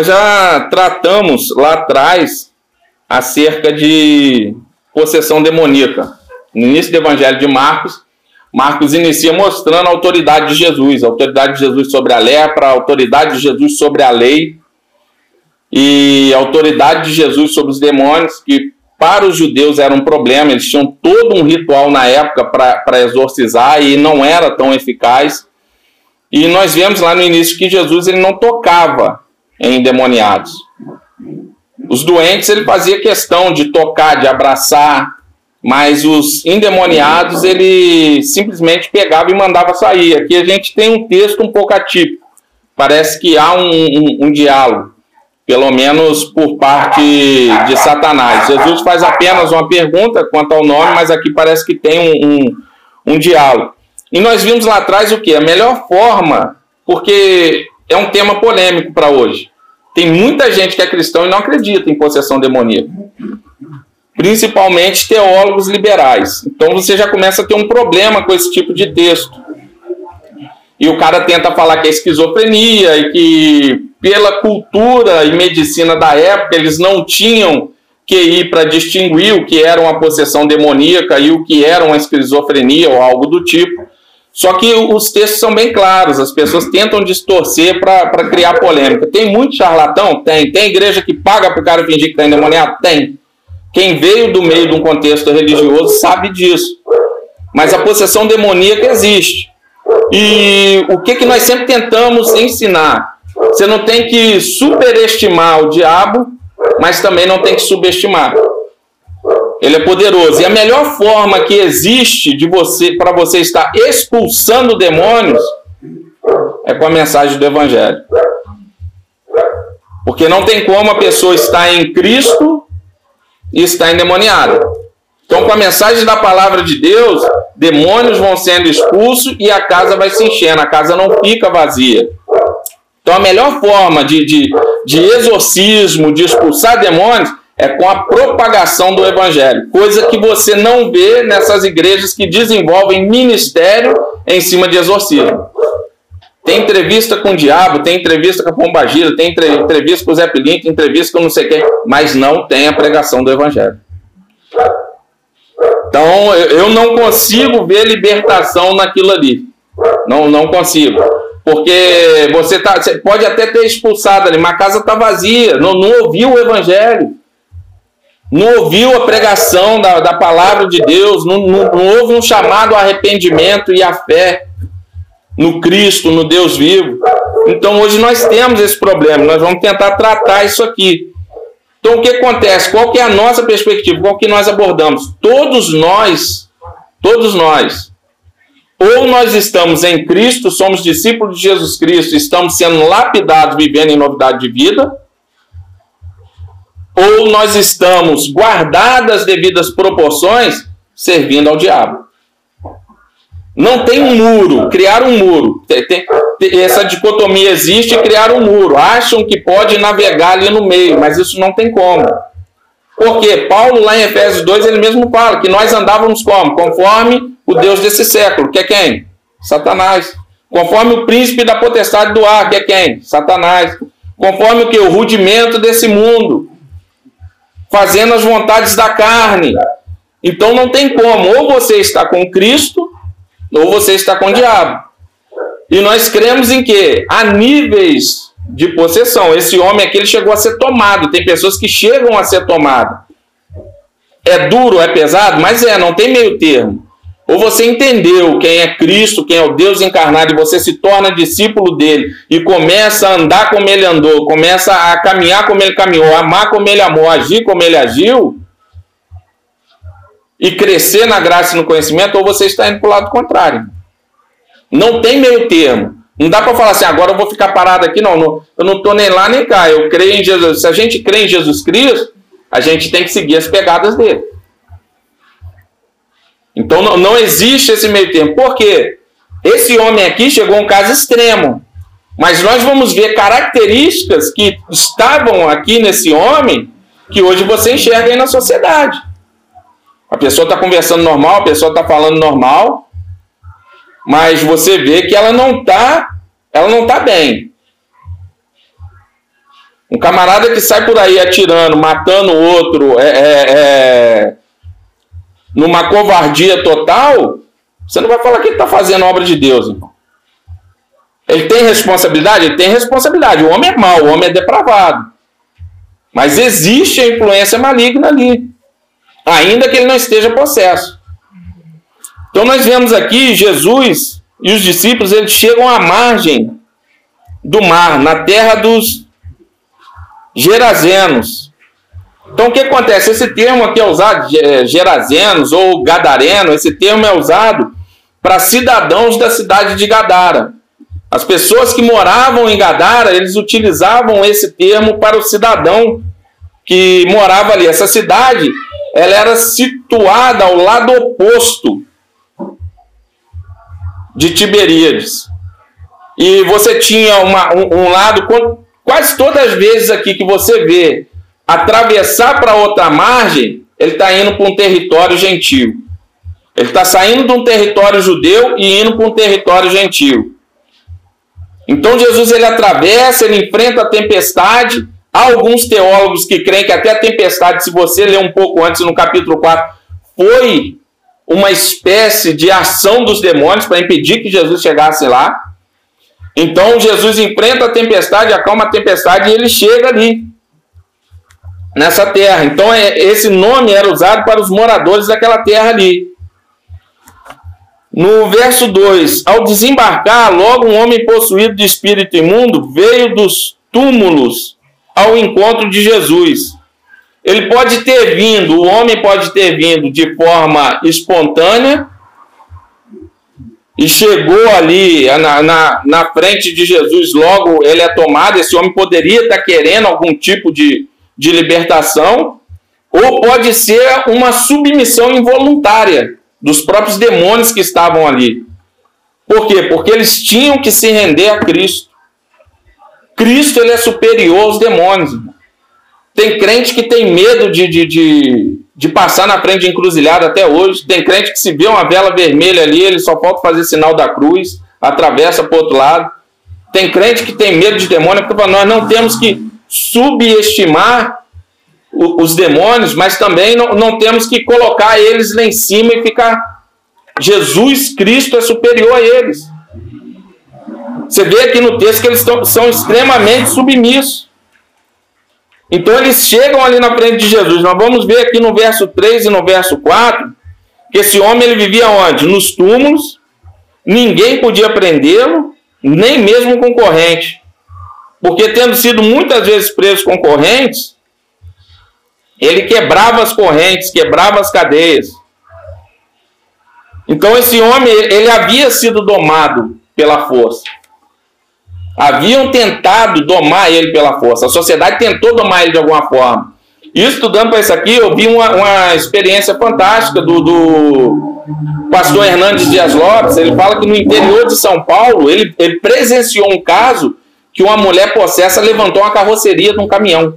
Nós já tratamos lá atrás acerca de possessão demoníaca. No início do Evangelho de Marcos, Marcos inicia mostrando a autoridade de Jesus, a autoridade de Jesus sobre a lepra, a autoridade de Jesus sobre a lei e a autoridade de Jesus sobre os demônios, que para os judeus era um problema, eles tinham todo um ritual na época para exorcizar e não era tão eficaz. E nós vemos lá no início que Jesus ele não tocava endemoniados. Os doentes ele fazia questão de tocar, de abraçar, mas os endemoniados ele simplesmente pegava e mandava sair. Aqui a gente tem um texto um pouco atípico. Parece que há um, um, um diálogo, pelo menos por parte de Satanás. Jesus faz apenas uma pergunta quanto ao nome, mas aqui parece que tem um, um diálogo. E nós vimos lá atrás o que? A melhor forma, porque é um tema polêmico para hoje. Tem muita gente que é cristão e não acredita em possessão demoníaca principalmente teólogos liberais. Então você já começa a ter um problema com esse tipo de texto. E o cara tenta falar que é esquizofrenia e que, pela cultura e medicina da época, eles não tinham que ir para distinguir o que era uma possessão demoníaca e o que era uma esquizofrenia ou algo do tipo. Só que os textos são bem claros, as pessoas tentam distorcer para criar polêmica. Tem muito charlatão? Tem. Tem igreja que paga para o cara fingir que está endemoniado? Tem. Quem veio do meio de um contexto religioso sabe disso. Mas a possessão demoníaca existe. E o que, que nós sempre tentamos ensinar? Você não tem que superestimar o diabo, mas também não tem que subestimar. Ele é poderoso. E a melhor forma que existe de você para você estar expulsando demônios é com a mensagem do evangelho. Porque não tem como a pessoa estar em Cristo e está endemoniada. Então, com a mensagem da palavra de Deus, demônios vão sendo expulsos e a casa vai se enchendo, a casa não fica vazia. Então, a melhor forma de, de, de exorcismo, de expulsar demônios, é com a propagação do evangelho, coisa que você não vê nessas igrejas que desenvolvem ministério em cima de exorcismo. Tem entrevista com o diabo, tem entrevista com a Pombagira, tem entrevista com o Zé Pilinto, entrevista com não sei quem, mas não tem a pregação do Evangelho. Então, eu não consigo ver libertação naquilo ali. Não, não consigo. Porque você, tá, você pode até ter expulsado ali, mas a casa está vazia, não, não ouviu o Evangelho. Não ouviu a pregação da, da palavra de Deus, não, não, não houve um chamado ao arrependimento e à fé no Cristo, no Deus vivo. Então hoje nós temos esse problema, nós vamos tentar tratar isso aqui. Então o que acontece? Qual que é a nossa perspectiva? Qual que nós abordamos? Todos nós, todos nós, ou nós estamos em Cristo, somos discípulos de Jesus Cristo, estamos sendo lapidados, vivendo em novidade de vida, ou nós estamos guardadas as devidas proporções, servindo ao diabo. Não tem um muro, criar um muro. Tem, tem, essa dicotomia existe, criar um muro. Acham que pode navegar ali no meio, mas isso não tem como. Porque Paulo, lá em Efésios 2, ele mesmo fala que nós andávamos como? Conforme o Deus desse século, que é quem? Satanás. Conforme o príncipe da potestade do ar, que é quem? Satanás. Conforme o que? O rudimento desse mundo. Fazendo as vontades da carne. Então não tem como. Ou você está com Cristo, ou você está com o diabo. E nós cremos em que há níveis de possessão. Esse homem aqui ele chegou a ser tomado. Tem pessoas que chegam a ser tomadas. É duro, é pesado, mas é, não tem meio termo. Ou você entendeu quem é Cristo, quem é o Deus encarnado, e você se torna discípulo dele e começa a andar como ele andou, começa a caminhar como ele caminhou, amar como ele amou, agir como ele agiu, e crescer na graça e no conhecimento, ou você está indo para o lado contrário. Não tem meio termo. Não dá para falar assim, agora eu vou ficar parado aqui, não, não eu não estou nem lá nem cá, eu creio em Jesus. Se a gente crê em Jesus Cristo, a gente tem que seguir as pegadas dele. Então não, não existe esse meio termo. Por quê? Esse homem aqui chegou a um caso extremo. Mas nós vamos ver características que estavam aqui nesse homem que hoje você enxerga aí na sociedade. A pessoa está conversando normal, a pessoa está falando normal, mas você vê que ela não está, ela não está bem. Um camarada que sai por aí atirando, matando outro, é, é, é, numa covardia total, você não vai falar que ele está fazendo obra de Deus, irmão. Ele tem responsabilidade? Ele tem responsabilidade. O homem é mau, o homem é depravado. Mas existe a influência maligna ali, ainda que ele não esteja possesso. Então nós vemos aqui Jesus e os discípulos, eles chegam à margem do mar, na terra dos Gerazenos. Então o que acontece? Esse termo aqui é usado, Gerazenos ou Gadareno, esse termo é usado para cidadãos da cidade de Gadara. As pessoas que moravam em Gadara, eles utilizavam esse termo para o cidadão que morava ali. Essa cidade, ela era situada ao lado oposto de Tiberíades. E você tinha uma, um, um lado, quase todas as vezes aqui que você vê atravessar para outra margem, ele está indo para um território gentil. Ele está saindo de um território judeu e indo para um território gentil. Então Jesus ele atravessa, ele enfrenta a tempestade. Há alguns teólogos que creem que até a tempestade, se você ler um pouco antes no capítulo 4, foi uma espécie de ação dos demônios para impedir que Jesus chegasse lá. Então Jesus enfrenta a tempestade, acalma a tempestade e ele chega ali nessa terra. Então é, esse nome era usado para os moradores daquela terra ali. No verso 2: Ao desembarcar, logo um homem possuído de espírito imundo veio dos túmulos ao encontro de Jesus. Ele pode ter vindo, o homem pode ter vindo de forma espontânea e chegou ali na, na, na frente de Jesus, logo ele é tomado. Esse homem poderia estar querendo algum tipo de, de libertação, ou pode ser uma submissão involuntária dos próprios demônios que estavam ali. Por quê? Porque eles tinham que se render a Cristo. Cristo ele é superior aos demônios. Tem crente que tem medo de, de, de, de, passar na frente de encruzilhada até hoje. Tem crente que se vê uma vela vermelha ali, ele só falta fazer sinal da cruz, atravessa para o outro lado. Tem crente que tem medo de demônio, porque nós não temos que subestimar os demônios, mas também não, não temos que colocar eles lá em cima e ficar. Jesus Cristo é superior a eles. Você vê aqui no texto que eles tão, são extremamente submissos. Então eles chegam ali na frente de Jesus. Nós vamos ver aqui no verso 3 e no verso 4 que esse homem ele vivia onde? Nos túmulos. Ninguém podia prendê-lo, nem mesmo concorrente. Porque tendo sido muitas vezes preso com correntes, ele quebrava as correntes, quebrava as cadeias. Então esse homem, ele havia sido domado pela força. Haviam tentado domar ele pela força. A sociedade tentou domar ele de alguma forma. E estudando para isso aqui, eu vi uma, uma experiência fantástica do, do, pastor Hernandes Dias Lopes. Ele fala que no interior de São Paulo, ele, ele presenciou um caso que uma mulher possessa levantou uma carroceria de um caminhão.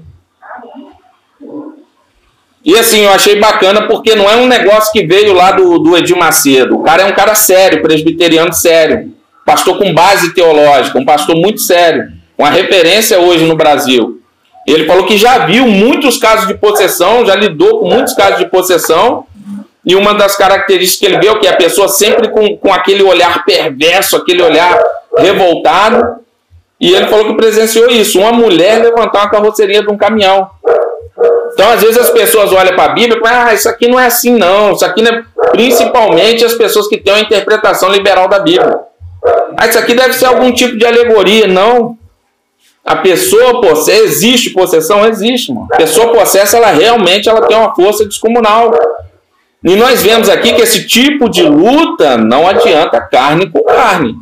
E assim, eu achei bacana porque não é um negócio que veio lá do, do Macedo. O cara é um cara sério, presbiteriano sério. Pastor com base teológica, um pastor muito sério. Uma referência hoje no Brasil. Ele falou que já viu muitos casos de possessão, já lidou com muitos casos de possessão. E uma das características que ele viu é que a pessoa sempre com, com aquele olhar perverso, aquele olhar revoltado. E ele falou que presenciou isso. Uma mulher levantar uma carroceria de um caminhão. Então, às vezes, as pessoas olham para a Bíblia e falam, ah, isso aqui não é assim, não. Isso aqui não é... Principalmente as pessoas que têm uma interpretação liberal da Bíblia. Ah, isso aqui deve ser algum tipo de alegoria. Não. A pessoa possessa, existe possessão? Existe, mano. A pessoa possessa, ela realmente ela tem uma força descomunal. E nós vemos aqui que esse tipo de luta não adianta carne com carne.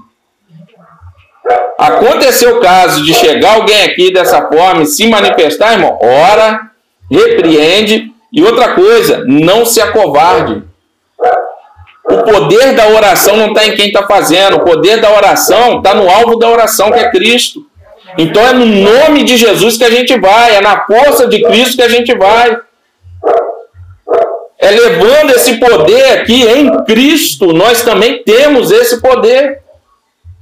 Aconteceu o caso de chegar alguém aqui dessa forma e se manifestar, irmão, ora, repreende. E outra coisa, não se acovarde. O poder da oração não está em quem está fazendo, o poder da oração está no alvo da oração, que é Cristo. Então é no nome de Jesus que a gente vai, é na força de Cristo que a gente vai. É levando esse poder aqui em Cristo, nós também temos esse poder.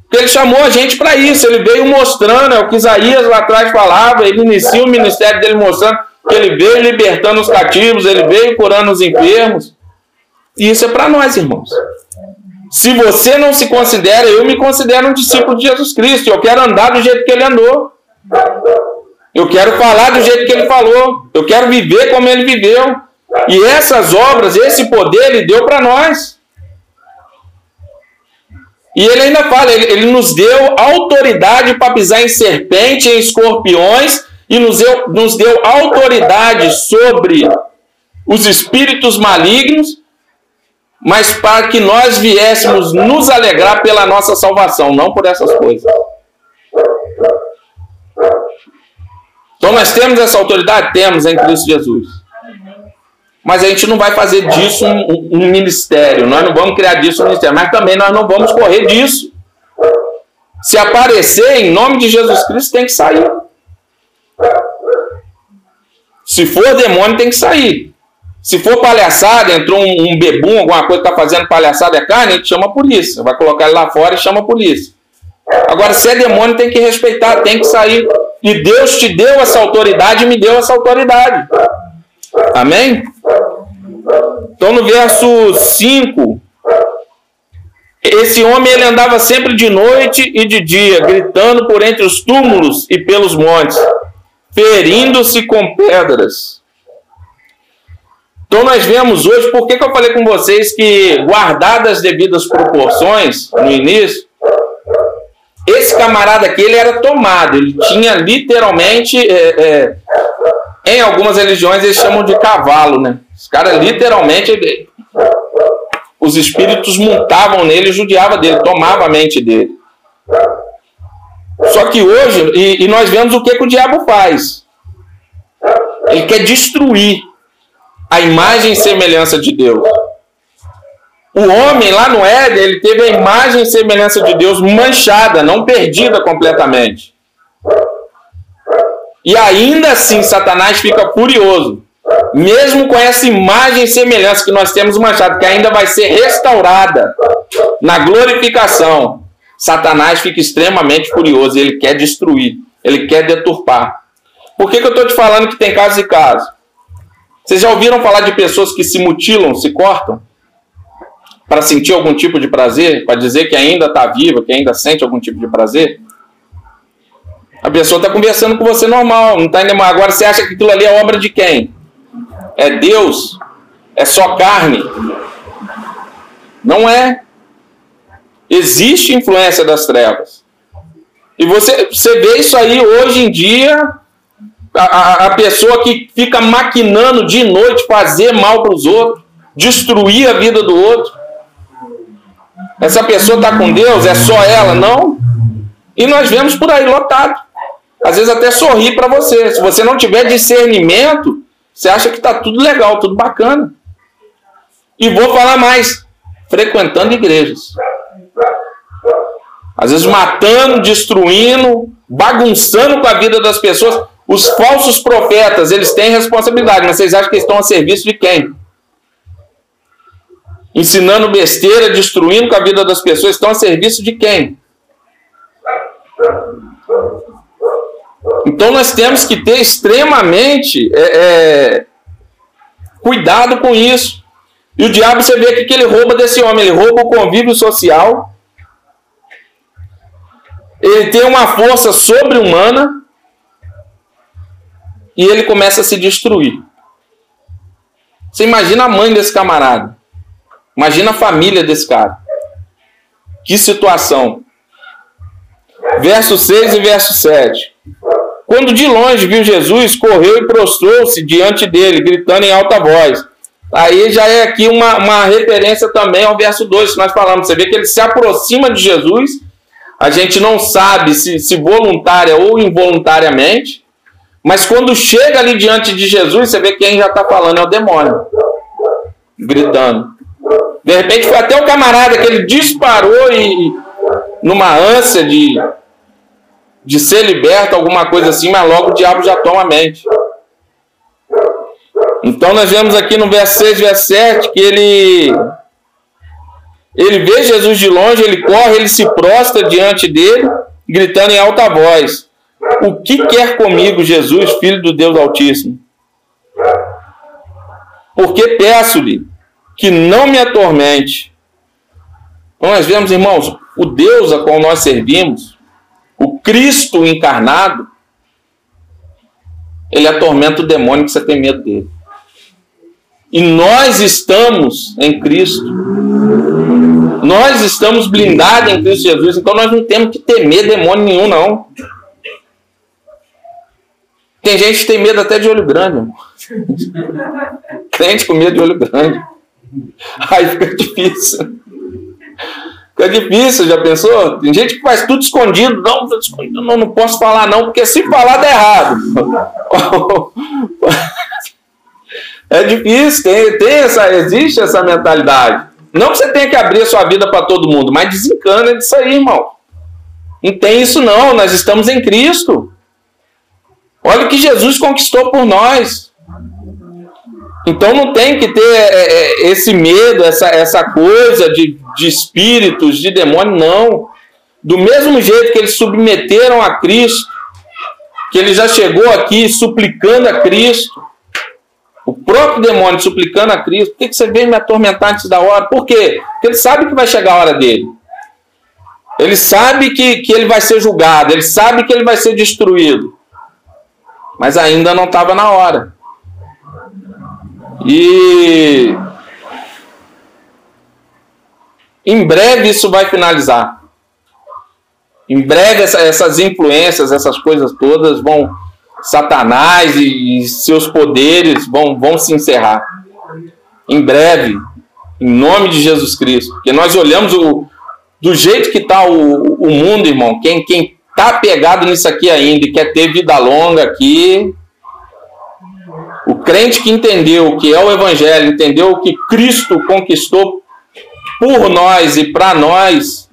Porque ele chamou a gente para isso. Ele veio mostrando, é o que Isaías lá atrás falava. Ele inicia o ministério dele mostrando que ele veio libertando os cativos, ele veio curando os enfermos. E isso é para nós, irmãos. Se você não se considera, eu me considero um discípulo de Jesus Cristo. Eu quero andar do jeito que ele andou. Eu quero falar do jeito que ele falou. Eu quero viver como ele viveu. E essas obras, esse poder, ele deu para nós. E ele ainda fala, ele, ele nos deu autoridade para pisar em serpente, em escorpiões, e nos deu, nos deu autoridade sobre os espíritos malignos, mas para que nós viéssemos nos alegrar pela nossa salvação, não por essas coisas. Então nós temos essa autoridade? Temos em Cristo Jesus. Mas a gente não vai fazer disso um, um, ministério, nós não vamos criar disso um ministério, mas também nós não vamos correr disso. Se aparecer em nome de Jesus Cristo, tem que sair. Se for demônio, tem que sair. Se for palhaçada, entrou um, um bebum, alguma coisa que está fazendo palhaçada é carne, a gente chama a polícia. Vai colocar ele lá fora e chama a polícia. Agora, se é demônio, tem que respeitar, tem que sair. E Deus te deu essa autoridade e me deu essa autoridade. Amém? Então no verso 5, esse homem ele andava sempre de noite e de dia, gritando por entre os túmulos e pelos montes, ferindo-se com pedras. Então nós vemos hoje, por que, que eu falei com vocês que, guardadas as devidas proporções no início, esse camarada aqui ele era tomado, ele tinha literalmente é, é, em algumas religiões eles chamam de cavalo, né? Os caras literalmente os espíritos montavam nele judiavam dele, tomava a mente dele. Só que hoje, e, e nós vemos o que, que o diabo faz. Ele quer destruir a imagem e semelhança de Deus. O homem lá no Éden, ele teve a imagem e semelhança de Deus manchada, não perdida completamente. E ainda assim Satanás fica furioso. Mesmo com essa imagem e semelhança que nós temos manchado, que ainda vai ser restaurada na glorificação, Satanás fica extremamente furioso. Ele quer destruir, ele quer deturpar. Por que, que eu estou te falando que tem casos e casos? Vocês já ouviram falar de pessoas que se mutilam, se cortam? Para sentir algum tipo de prazer? Para dizer que ainda está viva, que ainda sente algum tipo de prazer? A pessoa está conversando com você normal, não está mais. Agora você acha que aquilo ali é obra de quem? É Deus? É só carne? Não é. Existe influência das trevas. E você, você vê isso aí hoje em dia. A, a pessoa que fica maquinando de noite fazer mal para os outros, destruir a vida do outro. Essa pessoa está com Deus? É só ela? Não. E nós vemos por aí lotado às vezes até sorrir para você. Se você não tiver discernimento, você acha que está tudo legal, tudo bacana. E vou falar mais: frequentando igrejas. Às vezes matando, destruindo, bagunçando com a vida das pessoas. Os falsos profetas, eles têm responsabilidade, mas vocês acham que estão a serviço de quem? Ensinando besteira, destruindo com a vida das pessoas, estão a serviço de quem? Então nós temos que ter extremamente é, é, cuidado com isso. E o diabo, você vê aqui que ele rouba desse homem, ele rouba o convívio social. Ele tem uma força sobre-humana e ele começa a se destruir. Você imagina a mãe desse camarada. Imagina a família desse cara. Que situação. Verso 6 e verso 7. Quando de longe viu Jesus, correu e prostrou-se diante dele, gritando em alta voz. Aí já é aqui uma, uma referência também ao verso 2 que nós falamos. Você vê que ele se aproxima de Jesus, a gente não sabe se, se voluntária ou involuntariamente, mas quando chega ali diante de Jesus, você vê que quem já está falando é o demônio, gritando. De repente foi até o camarada que ele disparou e numa ânsia de de ser liberto, alguma coisa assim, mas logo o diabo já toma a mente. Então nós vemos aqui no verso 6, verso 7, que ele Ele vê Jesus de longe, ele corre, ele se prostra diante dele, gritando em alta voz: O que quer comigo, Jesus, filho do Deus Altíssimo? Porque peço-lhe que não me atormente. Então nós vemos, irmãos, o Deus a qual nós servimos, o Cristo encarnado, ele atormenta o demônio que você tem medo dele. E nós estamos em Cristo. Nós estamos blindados em Cristo Jesus, então nós não temos que temer demônio nenhum, não. Tem gente que tem medo até de olho grande. Irmão. Crente com medo de olho grande. Aí fica difícil. Fica difícil, já pensou? Tem gente que faz tudo escondido. Não, escondido, não, não posso falar não, porque se falar dá errado. É difícil, tem, tem essa, existe essa mentalidade. Não que você tenha que abrir a sua vida para todo mundo, mas desencana disso aí, irmão. Não tem isso não, nós estamos em Cristo. Olha o que Jesus conquistou por nós. Então não tem que ter é, é, esse medo, essa, essa coisa de, de espíritos, de demônio, não. Do mesmo jeito que eles submeteram a Cristo, que ele já chegou aqui suplicando a Cristo, o próprio demônio suplicando a Cristo, por que, você vem me atormentar antes da hora? Por quê? Porque ele sabe que vai chegar a hora dele. Ele sabe que, que ele vai ser julgado, ele sabe que ele vai ser destruído. Mas ainda não estava na hora. E em breve isso vai finalizar. Em breve essa, essas influências, essas coisas todas vão Satanás e seus poderes vão, vão se encerrar. Em breve, em nome de Jesus Cristo. Porque nós olhamos o, do jeito que está o, o mundo, irmão. Quem quem está pegado nisso aqui ainda e quer ter vida longa aqui. Crente que entendeu o que é o Evangelho, entendeu o que Cristo conquistou por nós e para nós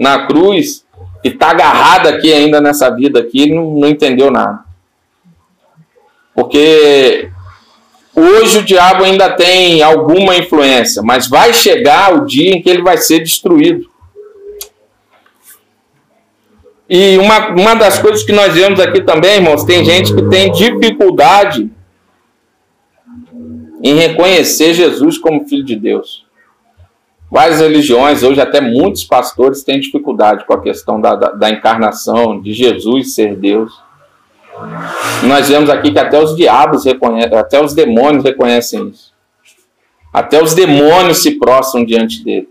na cruz, e está agarrado aqui ainda nessa vida aqui, não, não entendeu nada. Porque hoje o diabo ainda tem alguma influência, mas vai chegar o dia em que ele vai ser destruído. E uma, uma das coisas que nós vemos aqui também, irmãos, tem gente que tem dificuldade em reconhecer Jesus como Filho de Deus. Várias religiões, hoje até muitos pastores têm dificuldade com a questão da, da, da encarnação, de Jesus ser Deus. Nós vemos aqui que até os diabos reconhecem, até os demônios reconhecem isso. Até os demônios se prostram diante dele,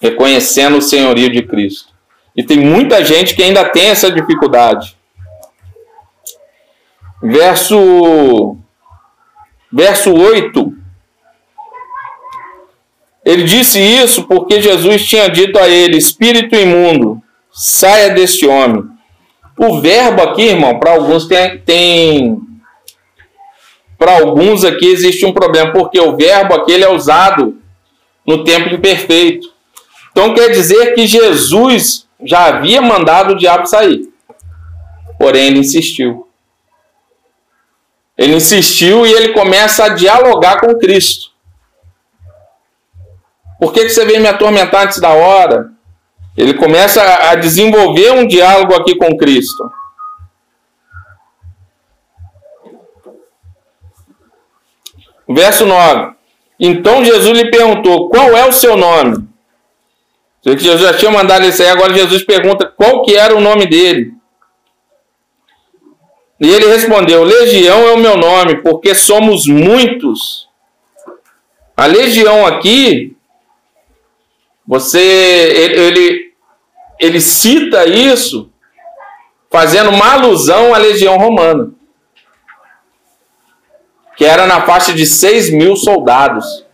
reconhecendo o senhorio de Cristo. E tem muita gente que ainda tem essa dificuldade. Verso verso 8 ele disse isso porque Jesus tinha dito a ele: Espírito imundo, saia deste homem. O verbo aqui, irmão, para alguns tem, tem para alguns aqui existe um problema, porque o verbo aqui ele é usado no tempo imperfeito. Então quer dizer que Jesus já havia mandado o diabo sair. Porém, ele insistiu. Ele insistiu e ele começa a dialogar com Cristo. Por que, você vem me atormentar antes da hora? Ele começa a desenvolver um diálogo aqui com Cristo. Verso 9. Então Jesus lhe perguntou: Qual é o seu nome? Jesus já tinha mandado isso aí, agora Jesus pergunta qual que era o nome dele. E ele respondeu: Legião é o meu nome, porque somos muitos. A legião aqui você, ele, ele, cita isso fazendo uma alusão à legião romana, que era na faixa de 6 mil soldados.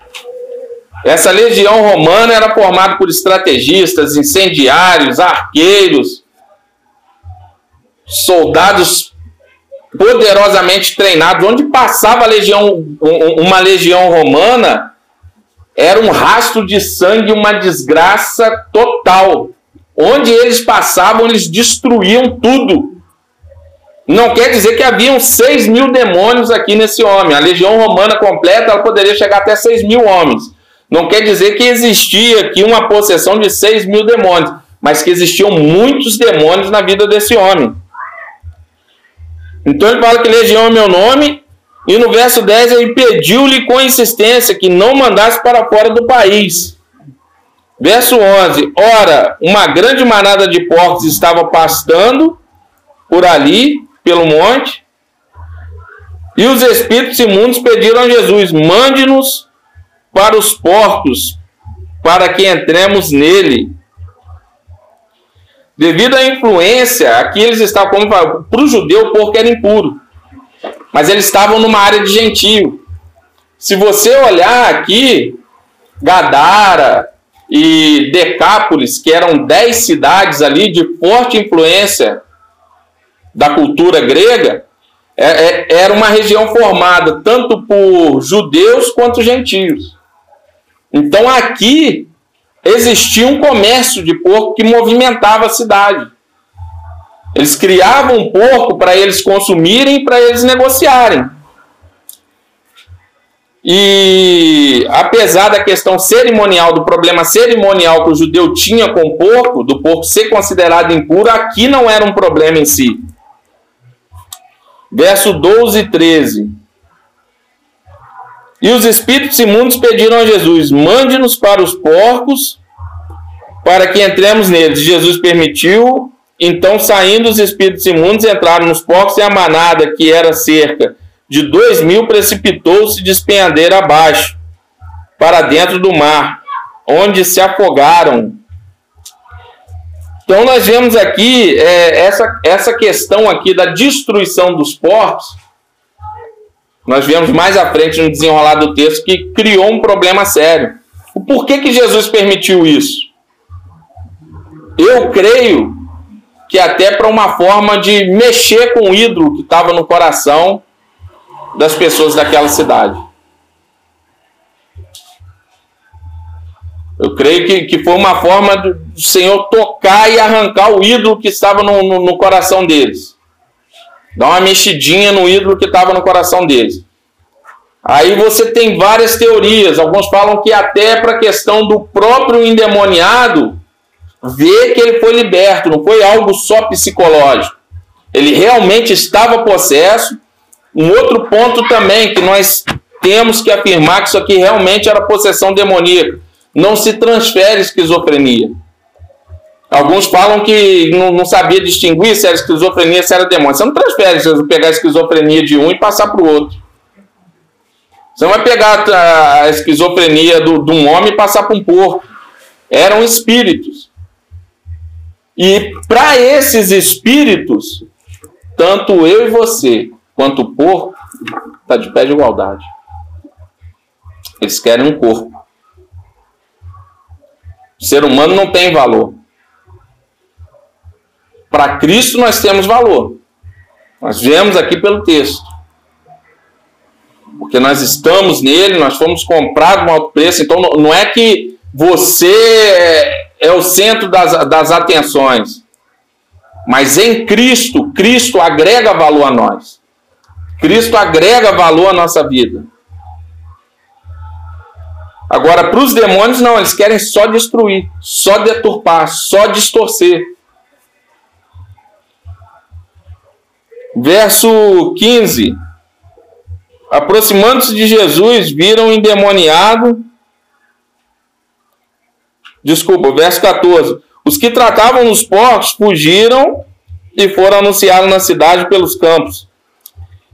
Essa legião romana era formada por estrategistas, incendiários, arqueiros, soldados poderosamente treinados. Onde passava legião, uma legião romana, era um rastro de sangue, uma desgraça total. Onde eles passavam, eles destruíam tudo. Não quer dizer que haviam 6 mil demônios aqui nesse homem. A legião romana completa ela poderia chegar até 6 mil homens. Não quer dizer que existia aqui uma possessão de 6 mil demônios, mas que existiam muitos demônios na vida desse homem. Então ele fala que legião é meu nome, e no verso 10 ele pediu-lhe com insistência que não mandasse para fora do país. Verso 11: Ora, uma grande manada de porcos estava pastando por ali, pelo monte, e os espíritos imundos pediram a Jesus: mande-nos para os porcos, para que entremos nele. Devido à influência, aqui eles estavam como para o judeu o porco era impuro, mas eles estavam numa área de gentio. Se você olhar aqui, Gadara e Decápolis, que eram dez cidades ali de forte influência da cultura grega, é, é, era uma região formada tanto por judeus quanto gentios. Então aqui existia um comércio de porco que movimentava a cidade. Eles criavam um porco para eles consumirem para eles negociarem. E apesar da questão cerimonial, do problema cerimonial que o judeu tinha com o porco, do porco ser considerado impuro, aqui não era um problema em si. Verso 12 e 13. E os espíritos imundos pediram a Jesus: mande-nos para os porcos, para que entremos neles. Jesus permitiu. Então, saindo os espíritos imundos, entraram nos porcos e a manada, que era cerca de dois mil, precipitou-se de espenhadeira abaixo, para dentro do mar, onde se afogaram. Então, nós vemos aqui é, essa, essa questão aqui da destruição dos porcos nós vemos mais à frente no desenrolar do texto que criou um problema sério. O porquê que Jesus permitiu isso? Eu creio que até para uma forma de mexer com o ídolo que estava no coração das pessoas daquela cidade. Eu creio que, que foi uma forma do Senhor tocar e arrancar o ídolo que estava no, no, no coração deles. Dá uma mexidinha no ídolo que estava no coração deles. Aí você tem várias teorias. Alguns falam que até para a questão do próprio endemoniado ver que ele foi liberto, não foi algo só psicológico. Ele realmente estava possesso. Um outro ponto também que nós temos que afirmar que isso aqui realmente era possessão demoníaca. Não se transfere esquizofrenia. Alguns falam que não, não, sabia distinguir se era esquizofrenia, se era demônio. Você não transfere se você pegar a esquizofrenia de um e passar para o outro. Você não vai pegar a esquizofrenia do, de um homem e passar para um porco. Eram espíritos. E para esses espíritos, tanto eu e você, quanto o porco, está de pé de igualdade. Eles querem um corpo. O ser humano não tem valor. Para Cristo nós temos valor. Nós vemos aqui pelo texto. Porque nós estamos nele, nós fomos comprados com alto preço. Então não é que você é o centro das, das atenções. Mas em Cristo, Cristo agrega valor a nós. Cristo agrega valor à nossa vida. Agora, para os demônios, não, eles querem só destruir, só deturpar, só distorcer. Verso 15. Aproximando-se de Jesus, viram o endemoniado. Desculpa, verso 14. Os que tratavam os porcos fugiram e foram anunciar na cidade pelos campos.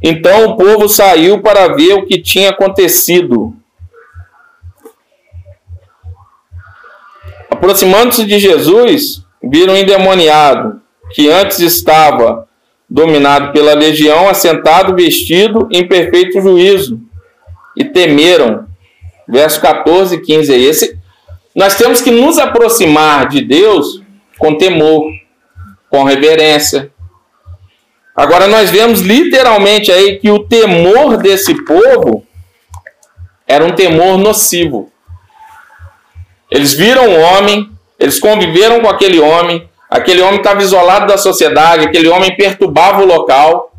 Então o povo saiu para ver o que tinha acontecido. Aproximando-se de Jesus, viram endemoniado, que antes estava dominado pela legião, assentado, vestido em perfeito juízo, e temeram. Verso 14 e 15 é esse. Nós temos que nos aproximar de Deus com temor, com reverência. Agora nós vemos literalmente aí que o temor desse povo era um temor nocivo. Eles viram o homem, eles conviveram com aquele homem, Aquele homem estava isolado da sociedade, aquele homem perturbava o local,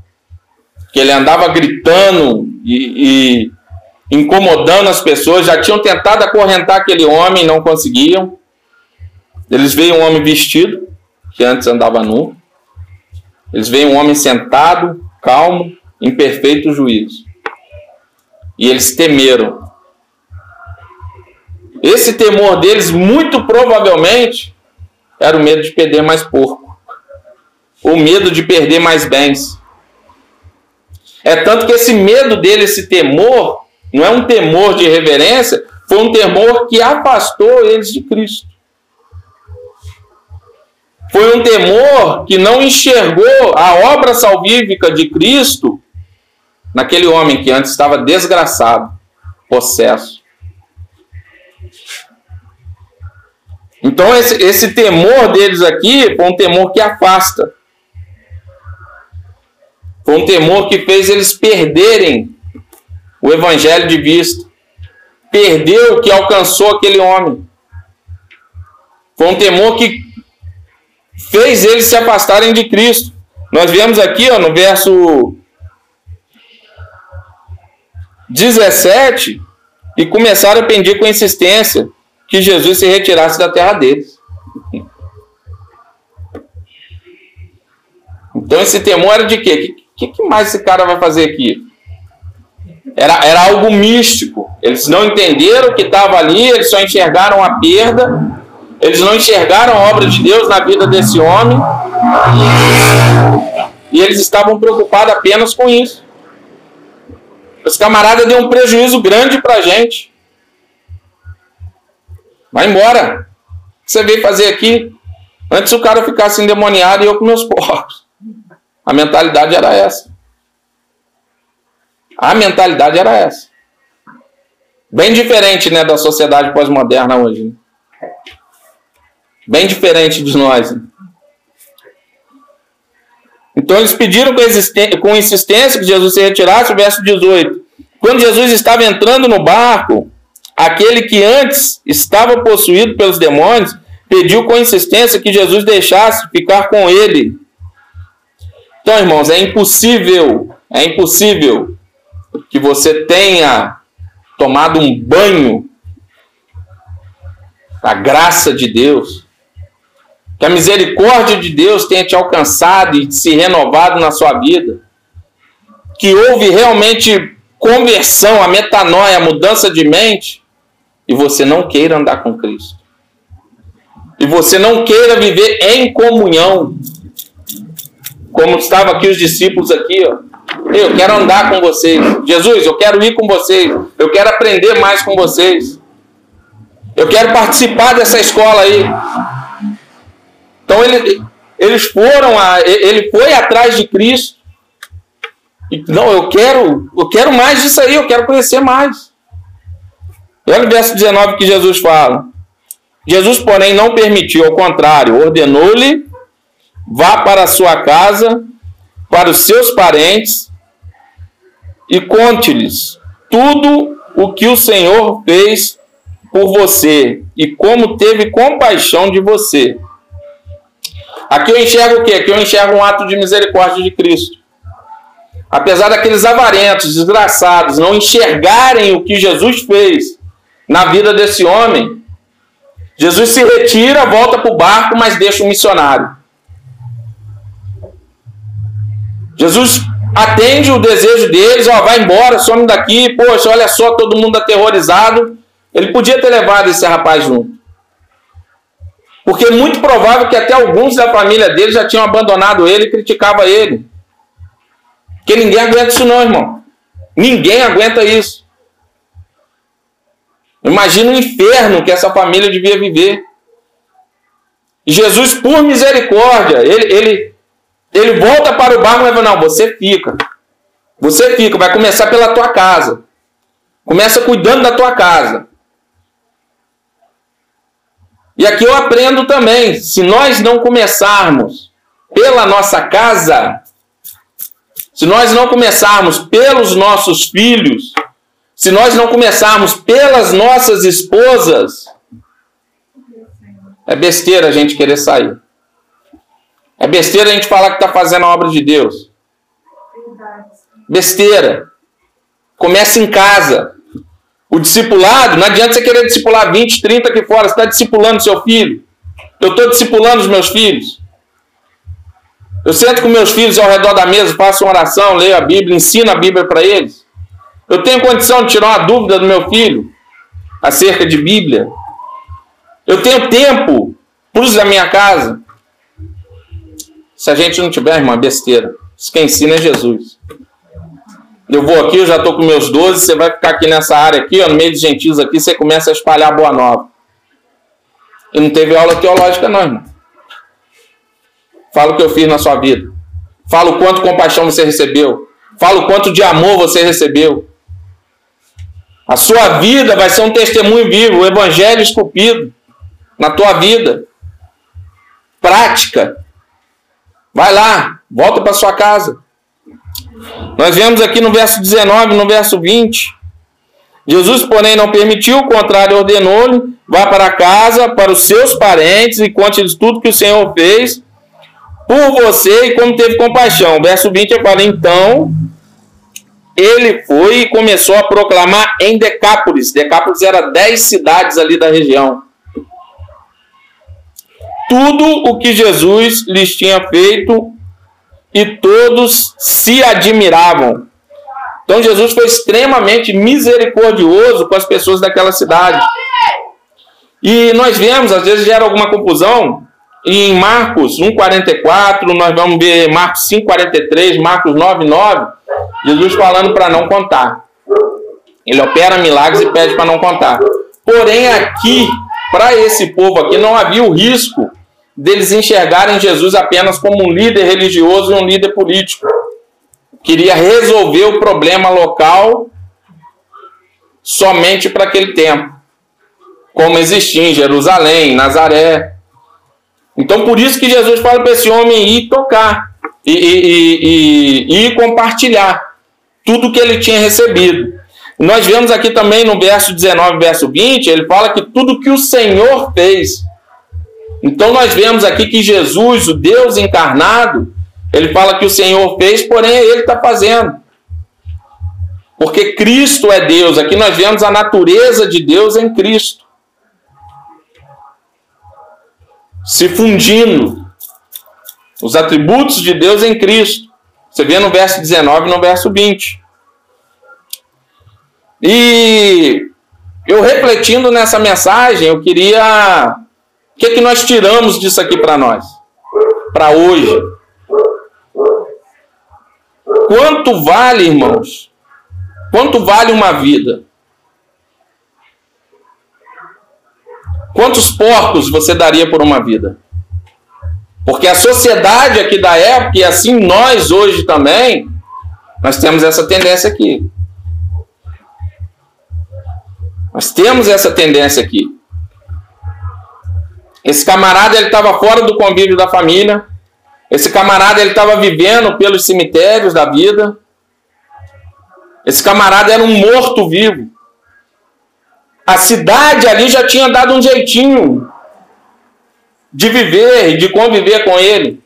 que ele andava gritando e, e incomodando as pessoas, já tinham tentado acorrentar aquele homem, não conseguiam. Eles veem um homem vestido, que antes andava nu. Eles veem um homem sentado, calmo, em perfeito juízo. E eles temeram. Esse temor deles, muito provavelmente, era o medo de perder mais porco. O medo de perder mais bens. É tanto que esse medo dele, esse temor, não é um temor de reverência, foi um temor que afastou eles de Cristo. Foi um temor que não enxergou a obra salvífica de Cristo naquele homem que antes estava desgraçado, possesso. Então, esse, esse temor deles aqui foi um temor que afasta. Foi um temor que fez eles perderem o evangelho de vista. Perdeu o que alcançou aquele homem. Foi um temor que fez eles se afastarem de Cristo. Nós vemos aqui ó, no verso 17 e começaram a pedir com insistência que Jesus se retirasse da terra deles. Então esse temor era de quê? O que, que, mais esse cara vai fazer aqui? Era, era algo místico. Eles não entenderam o que estava ali, eles só enxergaram a perda, eles não enxergaram a obra de Deus na vida desse homem. E eles estavam preocupados apenas com isso. Esse camarada deu um prejuízo grande para a gente. Vai embora. O que você veio fazer aqui? Antes o cara ficasse endemoniado e eu com meus porcos. A mentalidade era essa. A mentalidade era essa. Bem diferente né, da sociedade pós-moderna hoje. Né? Bem diferente de nós. Né? Então eles pediram com insistência que Jesus se retirasse, o verso 18. Quando Jesus estava entrando no barco, Aquele que antes estava possuído pelos demônios pediu com insistência que Jesus deixasse ficar com ele. Então, irmãos, é impossível, é impossível que você tenha tomado um banho da graça de Deus, que a misericórdia de Deus tenha te alcançado e se renovado na sua vida, que houve realmente conversão, a metanoia, a mudança de mente, e você não queira andar com Cristo. E você não queira viver em comunhão. Como estavam aqui os discípulos aqui, ó. Eu quero andar com vocês. Jesus, eu quero ir com vocês. Eu quero aprender mais com vocês. Eu quero participar dessa escola aí. Então ele, eles foram, a, ele foi atrás de Cristo. E, não, eu quero, eu quero mais disso aí, eu quero conhecer mais. Olha o verso 19 que Jesus fala. Jesus, porém, não permitiu, ao contrário, ordenou-lhe: vá para a sua casa, para os seus parentes, e conte-lhes tudo o que o Senhor fez por você e como teve compaixão de você. Aqui eu enxergo o quê? Aqui eu enxergo um ato de misericórdia de Cristo. Apesar daqueles avarentos, desgraçados, não enxergarem o que Jesus fez, na vida desse homem. Jesus se retira, volta para o barco, mas deixa um missionário. Jesus atende o desejo deles, ó, vai embora, some daqui, poxa, olha só, todo mundo aterrorizado. Ele podia ter levado esse rapaz junto. Porque é muito provável que até alguns da família dele já tinham abandonado ele e criticava ele. Porque ninguém aguenta isso não, irmão. Ninguém aguenta isso. Imagina o inferno que essa família devia viver. E Jesus, por misericórdia, ele, ele, ele volta para o barco e fala: Não, você fica. Você fica, vai começar pela tua casa. Começa cuidando da tua casa. E aqui eu aprendo também: se nós não começarmos pela nossa casa, se nós não começarmos pelos nossos filhos, se nós não começarmos pelas nossas esposas, é besteira a gente querer sair. É besteira a gente falar que está fazendo a obra de Deus. Besteira. Começa em casa. O discipulado, não adianta você querer discipular 20, 30 aqui fora, você está discipulando seu filho. Eu estou discipulando os meus filhos. Eu sento com meus filhos ao redor da mesa, faço uma oração, leio a Bíblia, ensino a Bíblia para eles. Eu tenho condição de tirar uma dúvida do meu filho acerca de Bíblia. Eu tenho tempo para os da minha casa. Se a gente não tiver, irmã, besteira. Isso quem ensina é Jesus. Eu vou aqui, eu já estou com meus 12, você vai ficar aqui nessa área aqui, ó, no meio de gentios aqui, você começa a espalhar boa nova. E não teve aula teológica não, irmão. Fala o que eu fiz na sua vida. Fala o quanto compaixão você recebeu. Fala o quanto de amor você recebeu. A sua vida vai ser um testemunho vivo, o evangelho esculpido na tua vida. Prática. Vai lá, volta para sua casa. Nós vemos aqui no verso 19, no verso 20. Jesus, porém, não permitiu, o contrário, ordenou-lhe: vá para casa, para os seus parentes e conte-lhes tudo que o Senhor fez por você e como teve compaixão. Verso 20 fala: então ele foi e começou a proclamar em Decápolis. Decápolis era 10 cidades ali da região. Tudo o que Jesus lhes tinha feito e todos se admiravam. Então Jesus foi extremamente misericordioso com as pessoas daquela cidade. E nós vemos, às vezes gera alguma confusão, em Marcos 1,44, nós vamos ver Marcos 5,43, Marcos 9,9, Jesus falando para não contar. Ele opera milagres e pede para não contar. Porém, aqui, para esse povo aqui, não havia o risco deles enxergarem Jesus apenas como um líder religioso e um líder político. Queria resolver o problema local somente para aquele tempo, como existia em Jerusalém, Nazaré. Então, por isso que Jesus fala para esse homem ir tocar e, e, e, e compartilhar tudo que ele tinha recebido. Nós vemos aqui também no verso 19, verso 20, ele fala que tudo que o Senhor fez. Então nós vemos aqui que Jesus, o Deus encarnado, ele fala que o Senhor fez, porém ele está fazendo. Porque Cristo é Deus. Aqui nós vemos a natureza de Deus em Cristo. Se fundindo. Os atributos de Deus em Cristo. Você vê no verso 19 e no verso 20. E eu refletindo nessa mensagem, eu queria. O que, é que nós tiramos disso aqui para nós? Para hoje. Quanto vale, irmãos? Quanto vale uma vida? Quantos porcos você daria por uma vida? Porque a sociedade aqui da época, e assim nós hoje também, nós temos essa tendência aqui. Nós temos essa tendência aqui. Esse camarada ele estava fora do convívio da família. Esse camarada ele estava vivendo pelos cemitérios da vida. Esse camarada era um morto vivo. A cidade ali já tinha dado um jeitinho de viver e de conviver com ele.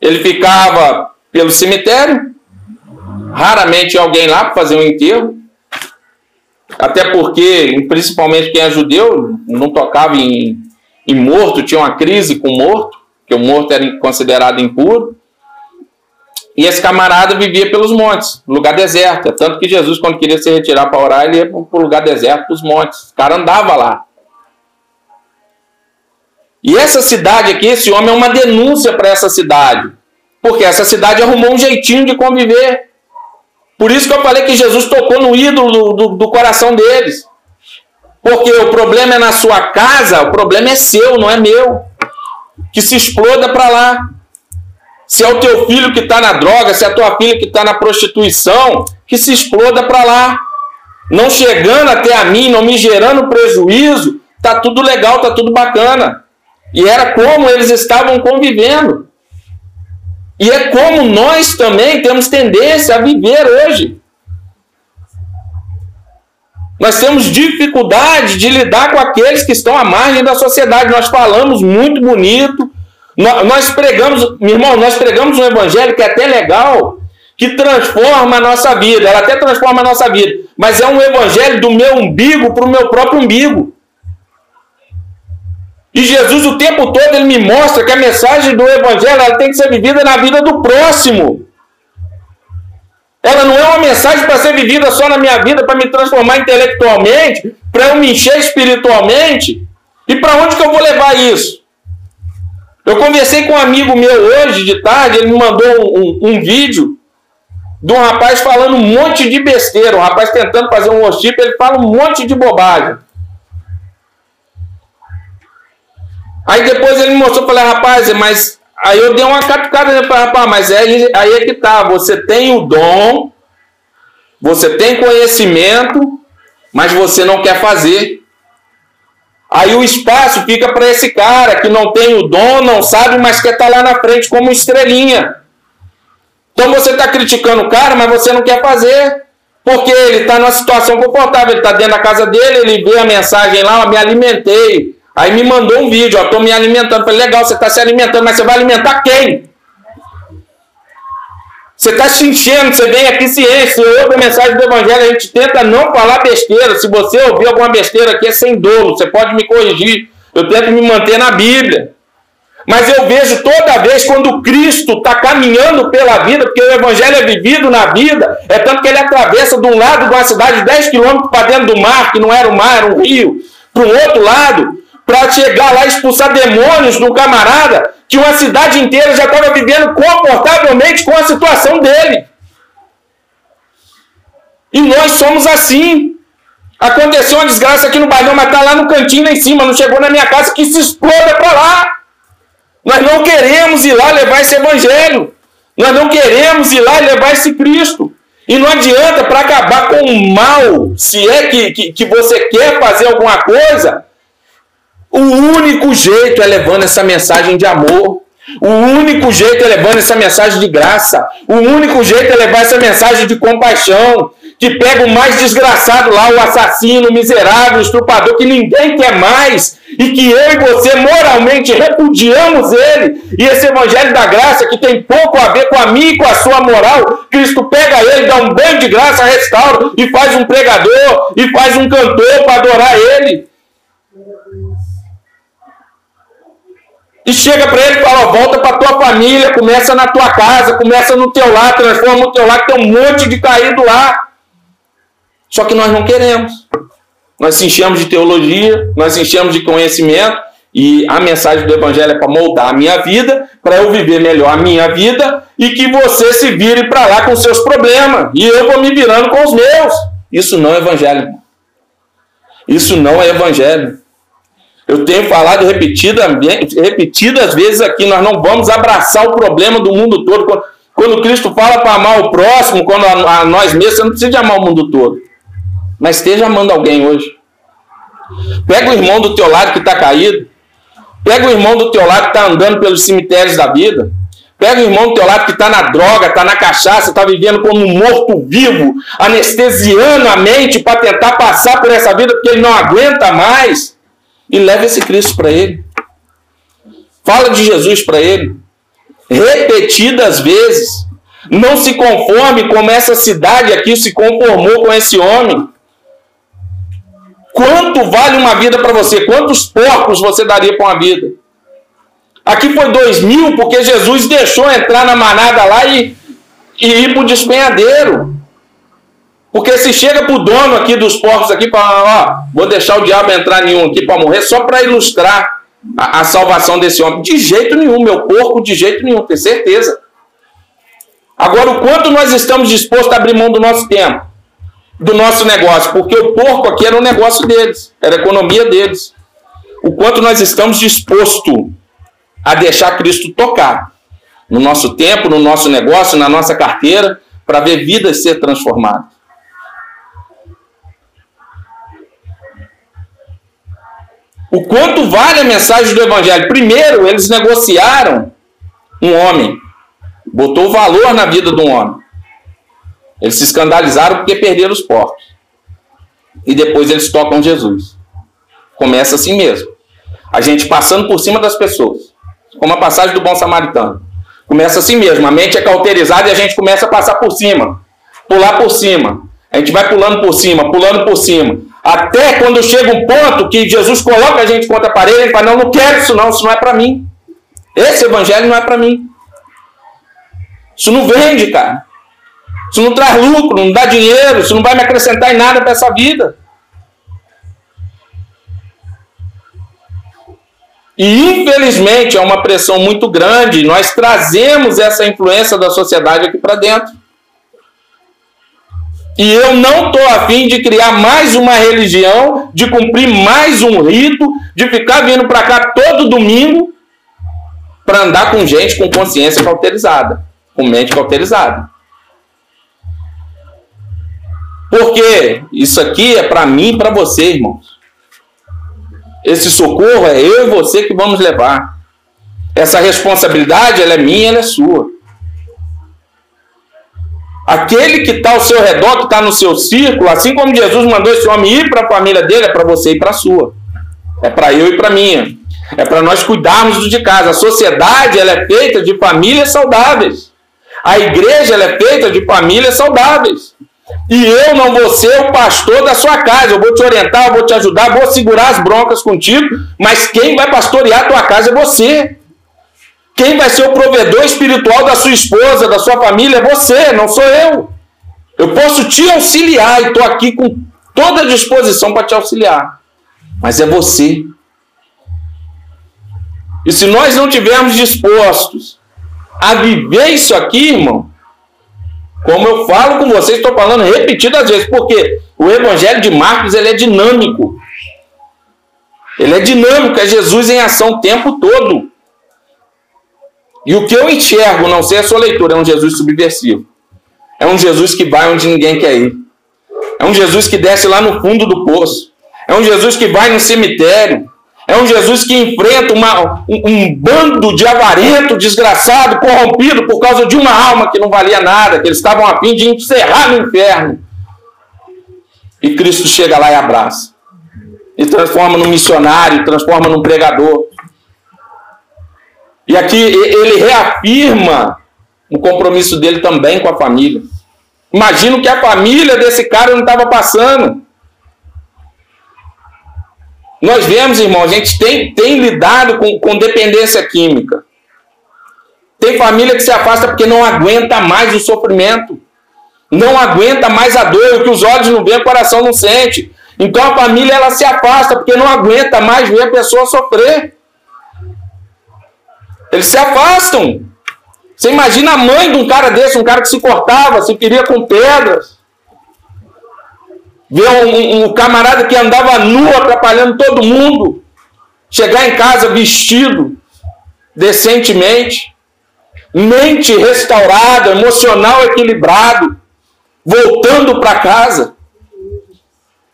Ele ficava pelo cemitério, raramente alguém lá para fazer um enterro, até porque, principalmente quem é judeu, não tocava em, em morto, tinha uma crise com morto, que o morto era considerado impuro. E esse camarada vivia pelos montes, lugar deserto. Tanto que Jesus, quando queria se retirar para orar, ele ia para o lugar deserto, para os montes. O cara andava lá. E essa cidade aqui, esse homem é uma denúncia para essa cidade. Porque essa cidade arrumou um jeitinho de conviver. Por isso que eu falei que Jesus tocou no ídolo do, do, do coração deles. Porque o problema é na sua casa, o problema é seu, não é meu. Que se exploda para lá. Se é o teu filho que está na droga, se é a tua filha que está na prostituição, que se exploda para lá. Não chegando até a mim, não me gerando prejuízo, tá tudo legal, tá tudo bacana. E era como eles estavam convivendo. E é como nós também temos tendência a viver hoje. Nós temos dificuldade de lidar com aqueles que estão à margem da sociedade. Nós falamos muito bonito, nós pregamos, meu irmão, nós pregamos um evangelho que é até legal, que transforma a nossa vida, ela até transforma a nossa vida. mas é um evangelho do meu umbigo para o meu próprio umbigo. E Jesus o tempo todo ele me mostra que a mensagem do evangelho ela tem que ser vivida na vida do próximo. Ela não é uma mensagem para ser vivida só na minha vida, para me transformar intelectualmente, para eu me encher espiritualmente. E para onde que eu vou levar isso? Eu conversei com um amigo meu hoje de tarde, ele me mandou um, um, um vídeo de um rapaz falando um monte de besteira, um rapaz tentando fazer um worship, ele fala um monte de bobagem. Aí depois ele me mostrou, falei, rapaz, mas aí eu dei uma catucada né, para rapaz, mas aí, aí é que tá, você tem o dom, você tem conhecimento, mas você não quer fazer. Aí o espaço fica para esse cara que não tem o dom, não sabe, mas quer estar tá lá na frente como estrelinha. Então você está criticando o cara, mas você não quer fazer. Porque ele está numa situação confortável, ele está dentro da casa dele, ele vê a mensagem lá, me alimentei. Aí me mandou um vídeo, ó, tô me alimentando. Falei, legal, você está se alimentando, mas você vai alimentar quem? Você está se enchendo, você vem aqui se enche, você ouve a mensagem do Evangelho, a gente tenta não falar besteira. Se você ouvir alguma besteira aqui, é sem dolo, você pode me corrigir. Eu tento me manter na Bíblia. Mas eu vejo toda vez quando Cristo está caminhando pela vida, porque o Evangelho é vivido na vida, é tanto que ele atravessa de um lado de uma cidade 10 quilômetros para dentro do mar, que não era o mar, era um rio, para o outro lado, para chegar lá e expulsar demônios do camarada, que uma cidade inteira já estava vivendo confortavelmente com a situação dele. E nós somos assim. Aconteceu uma desgraça aqui no bairro, mas está lá no cantinho lá em cima, não chegou na minha casa, que se exploda para lá. Nós não queremos ir lá levar esse evangelho. Nós não queremos ir lá levar esse Cristo. E não adianta para acabar com o mal, se é que, que, que você quer fazer alguma coisa, o único jeito é levando essa mensagem de amor. O único jeito é levando essa mensagem de graça. O único jeito é levar essa mensagem de compaixão. Que pega o mais desgraçado lá, o assassino, o miserável, o estuprador, que ninguém quer mais. E que eu e você moralmente repudiamos ele. E esse evangelho da graça, que tem pouco a ver com a minha e com a sua moral, Cristo pega ele, dá um banho de graça, restaura e faz um pregador e faz um cantor para adorar ele. E chega para ele e fala: volta para tua família, começa na tua casa, começa no teu lar, transforma o teu lar, que tem um monte de caído lá. Só que nós não queremos. Nós se enchemos de teologia, nós se enchemos de conhecimento, e a mensagem do Evangelho é para moldar a minha vida, para eu viver melhor a minha vida e que você se vire para lá com seus problemas e eu vou me virando com os meus. Isso não é Evangelho. Isso não é Evangelho. Eu tenho falado repetida, repetidas vezes aqui, nós não vamos abraçar o problema do mundo todo. Quando, quando Cristo fala para amar o próximo, quando a, a, nós mesmos, você não precisa amar o mundo todo. Mas esteja amando alguém hoje. Pega o irmão do teu lado que está caído. Pega o irmão do teu lado que está andando pelos cemitérios da vida. Pega o irmão do teu lado que está na droga, está na cachaça, está vivendo como um morto-vivo, anestesiando a mente para tentar passar por essa vida porque ele não aguenta mais e leva esse Cristo para ele. Fala de Jesus para ele. Repetidas vezes. Não se conforme como essa cidade aqui se conformou com esse homem. Quanto vale uma vida para você? Quantos porcos você daria para uma vida? Aqui foi dois mil porque Jesus deixou entrar na manada lá e, e ir para o despenhadeiro. Porque se chega para o dono aqui dos porcos aqui para, ó, vou deixar o diabo entrar em um aqui para morrer só para ilustrar a, a, salvação desse homem. De jeito nenhum, meu porco, de jeito nenhum, tenho certeza. Agora, o quanto nós estamos dispostos a abrir mão do nosso tempo, do nosso negócio, porque o porco aqui era um negócio deles, era a economia deles. O quanto nós estamos dispostos a deixar Cristo tocar no nosso tempo, no nosso negócio, na nossa carteira, para ver vidas ser transformadas. O quanto vale a mensagem do Evangelho? Primeiro, eles negociaram um homem, botou valor na vida de um homem. Eles se escandalizaram porque perderam os porcos. E depois eles tocam Jesus. Começa assim mesmo. A gente passando por cima das pessoas. Como a passagem do bom samaritano. Começa assim mesmo. A mente é cauterizada e a gente começa a passar por cima. Pular por cima. A gente vai pulando por cima, pulando por cima. Até quando chega um ponto que Jesus coloca a gente contra a parede, ele fala: Não, não quero isso, não, isso não é para mim. Esse evangelho não é para mim. Isso não vende, cara. Isso não traz lucro, não dá dinheiro, isso não vai me acrescentar em nada para essa vida. E infelizmente é uma pressão muito grande, nós trazemos essa influência da sociedade aqui para dentro. E eu não estou afim de criar mais uma religião, de cumprir mais um rito, de ficar vindo para cá todo domingo para andar com gente com consciência cauterizada, com mente cauterizada. Porque isso aqui é para mim e para você, irmãos. Esse socorro é eu e você que vamos levar. Essa responsabilidade, ela é minha, ela é sua. Aquele que está ao seu redor, que está no seu círculo, assim como Jesus mandou esse homem ir para a família dele, é para você e para a sua. É para eu e para minha. É para nós cuidarmos do de casa. A sociedade ela é feita de famílias saudáveis. A igreja ela é feita de famílias saudáveis. E eu não vou ser o pastor da sua casa. Eu vou te orientar, eu vou te ajudar, vou segurar as broncas contigo. Mas quem vai pastorear a tua casa é você. Quem vai ser o provedor espiritual da sua esposa, da sua família, é você, não sou eu. Eu posso te auxiliar e estou aqui com toda a disposição para te auxiliar. Mas é você. E se nós não tivermos dispostos a viver isso aqui, irmão, como eu falo com vocês, estou falando repetidas vezes, porque o Evangelho de Marcos ele é dinâmico. Ele é dinâmico, é Jesus em ação o tempo todo. E o que eu enxergo, não sei a sua leitura, é um Jesus subversivo. É um Jesus que vai onde ninguém quer ir. É um Jesus que desce lá no fundo do poço. É um Jesus que vai no cemitério. É um Jesus que enfrenta uma, um, um, bando de avarento, desgraçado, corrompido por causa de uma alma que não valia nada, que eles estavam a fim de encerrar no inferno. E Cristo chega lá e abraça. E transforma num missionário, transforma num pregador. E aqui ele reafirma o compromisso dele também com a família. Imagina o que a família desse cara não estava passando. Nós vemos, irmão, a gente tem, tem lidado com, com dependência química. Tem família que se afasta porque não aguenta mais o sofrimento. Não aguenta mais a dor, o que os olhos não veem, o coração não sente. Então a família ela se afasta porque não aguenta mais ver a pessoa sofrer. Eles se afastam. Você imagina a mãe de um cara desse, um cara que se cortava, se feria com pedras. Ver um, um, um camarada que andava nu, atrapalhando todo mundo. Chegar em casa vestido decentemente. Mente restaurada, emocional equilibrado. Voltando para casa.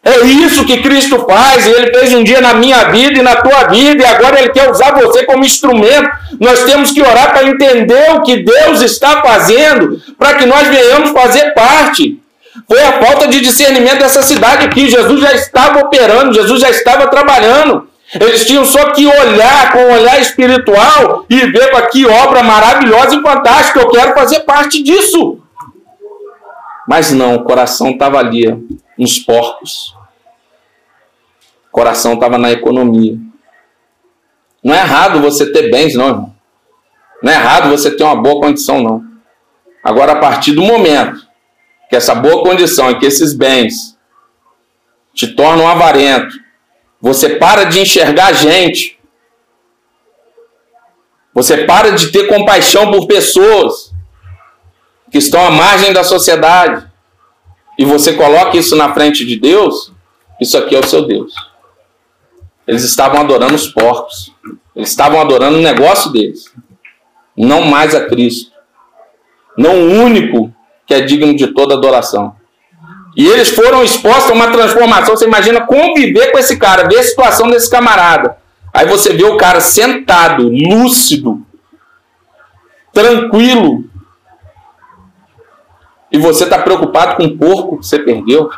É isso que Cristo faz, e Ele fez um dia na minha vida e na tua vida, e agora Ele quer usar você como instrumento. Nós temos que orar para entender o que Deus está fazendo, para que nós venhamos fazer parte. Foi a falta de discernimento dessa cidade aqui. Jesus já estava operando, Jesus já estava trabalhando. Eles tinham só que olhar com um olhar espiritual e ver com que obra maravilhosa e fantástica. Eu quero fazer parte disso. Mas não, o coração estava ali nos porcos. O coração estava na economia. Não é errado você ter bens, não, irmão. Não é errado você ter uma boa condição, não. Agora, a partir do momento que essa boa condição e que esses bens te tornam avarento, você para de enxergar a gente, você para de ter compaixão por pessoas que estão à margem da sociedade, e você coloca isso na frente de Deus, isso aqui é o seu Deus. Eles estavam adorando os porcos. Eles estavam adorando o negócio deles. Não mais a Cristo. Não o único que é digno de toda adoração. E eles foram expostos a uma transformação. Você imagina conviver com esse cara, ver a situação desse camarada. Aí você vê o cara sentado, lúcido, tranquilo, e você está preocupado com o porco que você perdeu.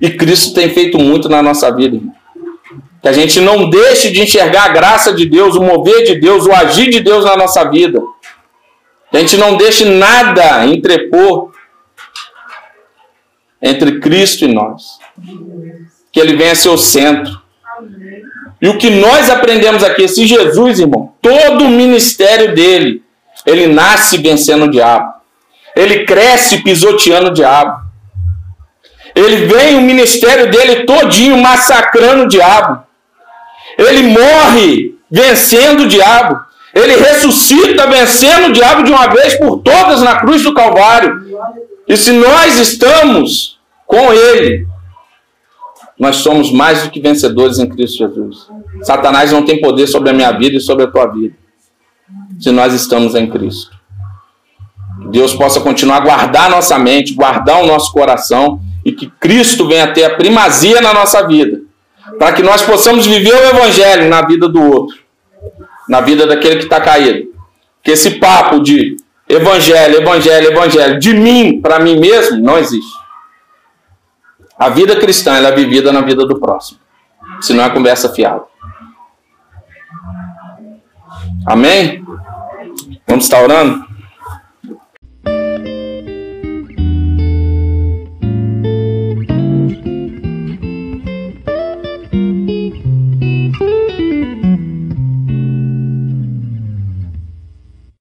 E Cristo tem feito muito na nossa vida. Que a gente não deixe de enxergar a graça de Deus, o mover de Deus, o agir de Deus na nossa vida. Que a gente não deixe nada entrepor entre Cristo e nós. Que ele venha ser o centro. E o que nós aprendemos aqui, esse Jesus, irmão, todo o ministério dele, ele nasce vencendo o diabo. Ele cresce pisoteando o diabo. Ele vem o ministério dele todinho massacrando o diabo. Ele morre vencendo o diabo. Ele ressuscita vencendo o diabo de uma vez por todas na cruz do Calvário. E se nós estamos com ele, nós somos mais do que vencedores em Cristo Jesus. Satanás não tem poder sobre a minha vida e sobre a tua vida. Se nós estamos em Cristo. Deus possa continuar a guardar nossa mente, guardar o nosso coração e que Cristo venha ter a primazia na nossa vida, para que nós possamos viver o Evangelho na vida do outro, na vida daquele que está caído. Que esse papo de Evangelho, Evangelho, Evangelho, de mim para mim mesmo, não existe. A vida cristã é vivida na vida do próximo, senão é conversa fiada. Amém? Vamos estar orando?